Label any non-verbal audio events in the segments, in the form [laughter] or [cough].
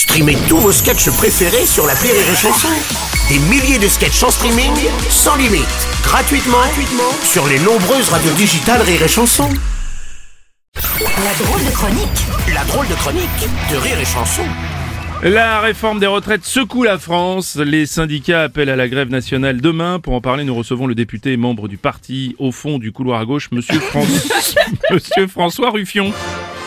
Streamez tous vos sketchs préférés sur la Rire et Chanson. Des milliers de sketchs en streaming, sans limite, gratuitement, gratuitement sur les nombreuses radios digitales Rire et Chanson. La drôle de chronique La drôle de chronique de Rire et Chanson. La réforme des retraites secoue la France. Les syndicats appellent à la grève nationale demain. Pour en parler, nous recevons le député et membre du parti au fond du couloir à gauche, Monsieur, [laughs] Monsieur François Ruffion.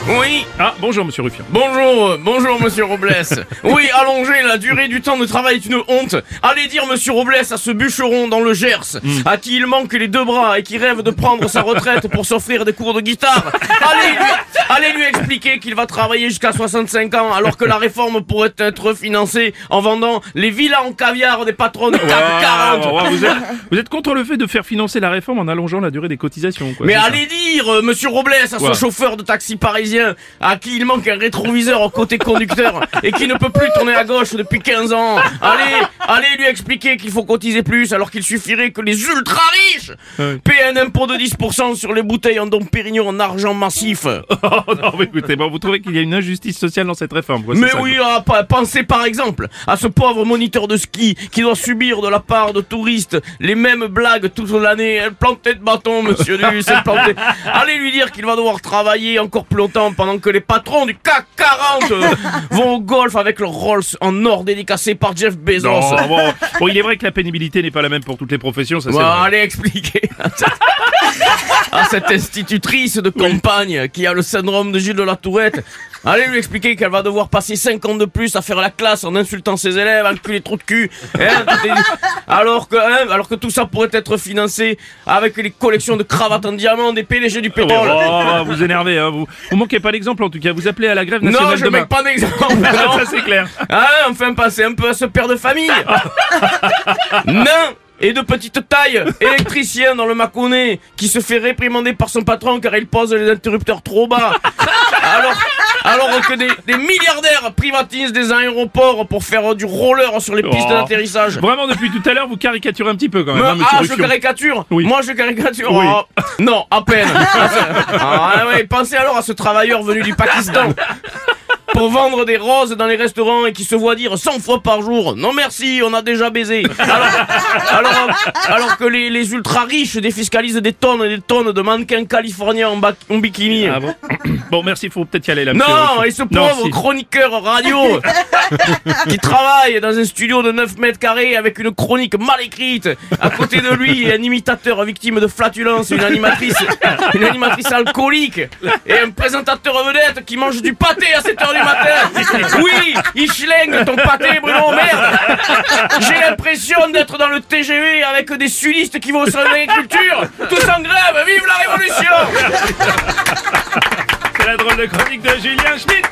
Oui, Ah, bonjour Monsieur Ruffion. bonjour, euh, bonjour monsieur Robles. [laughs] Oui, allonger la durée du temps de travail est une honte. Allez dire monsieur Robles à ce bûcheron dans le Gers, à qui il manque les deux bras et qui rêve de prendre sa retraite pour s'offrir des cours de guitare. Allez lui, allez lui expliquer qu'il va travailler jusqu'à 65 ans alors que la réforme pourrait être financée en vendant les villas en caviar des patrons de CAC 40. Ouais, vous, êtes, vous êtes contre le fait de faire financer la réforme en allongeant la durée des cotisations. Quoi, Mais ça allez dire, euh, monsieur Robles, à ce chauffeur de taxi parisien, à qui il manque un rétroviseur au côté conducteur et qui ne peut plus tourner à gauche depuis 15 ans. Allez, allez lui expliquer qu'il faut cotiser plus alors qu'il suffirait que les ultra riches paient un impôt de 10% sur les bouteilles en dom Pérignon en argent massif. [laughs] Oh, non, mais écoutez, bon, vous trouvez qu'il y a une injustice sociale dans cette réforme quoi, Mais ça, oui, ah, pensez par exemple à ce pauvre moniteur de ski qui doit subir de la part de touristes les mêmes blagues toute l'année. Elle plantait de bâton, monsieur Duss, elle plantait. [laughs] Allez lui dire qu'il va devoir travailler encore plus longtemps pendant que les patrons du CAC 40 euh, [laughs] vont au golf avec leur Rolls en or dédicacé par Jeff Bezos. Non, bon, bon, il est vrai que la pénibilité n'est pas la même pour toutes les professions, ça c'est Bon, vrai. allez expliquer [laughs] [laughs] à cette- institutrice de campagne qui a le syndrome de Gilles de la Tourette. Allez lui expliquer qu'elle va devoir passer 5 ans de plus à faire la classe en insultant ses élèves, enculer trou de cul. Hein, alors, que, hein, alors que tout ça pourrait être financé avec les collections de cravates en diamant des PDG du pétrole. Oh, vous énervez, hein, vous. Vous manquez pas d'exemple en tout cas. Vous appelez à la grève nationale non, je demain. mets pas d'exemple. [laughs] Ah, non. ça c'est clair. Ah, enfin passer un peu à ce père de famille. [laughs] Nain et de petite taille, électricien dans le Mâconnais, qui se fait réprimander par son patron car il pose les interrupteurs trop bas. Alors, alors que des, des milliardaires privatisent des aéroports pour faire du roller sur les pistes Oh. d'atterrissage. Vraiment, depuis tout à l'heure, vous caricaturez un petit peu quand même, Me- hein, ah, je caricature Oui. Moi, je caricature Oui. Oh, Non, à peine [laughs] ah, ouais, Pensez alors à ce travailleur venu du Pakistan [laughs] pour vendre des roses dans les restaurants et qui se voit dire 100 fois par jour Non merci, on a déjà baisé Alors, alors, alors que les, les ultra riches défiscalisent des tonnes et des tonnes de mannequins californiens en, ba- en bikini Ah bon [coughs] Bon, merci, faut peut-être y aller là. non, et ce Non, pauvre si. chroniqueur radio [laughs] qui travaille dans un studio de 9 mètres carrés avec une chronique mal écrite. À côté de lui, un imitateur victime de flatulence, une animatrice, une animatrice alcoolique et un présentateur vedette qui mange du pâté à 7 du matin. Oui, il schlingue ton pâté, Bruno, merde. J'ai l'impression d'être dans le TGV avec des sudistes qui vont sur l'agriculture. Tous en grève, vive la révolution C'est la drôle de chronique de Julien Schmitt.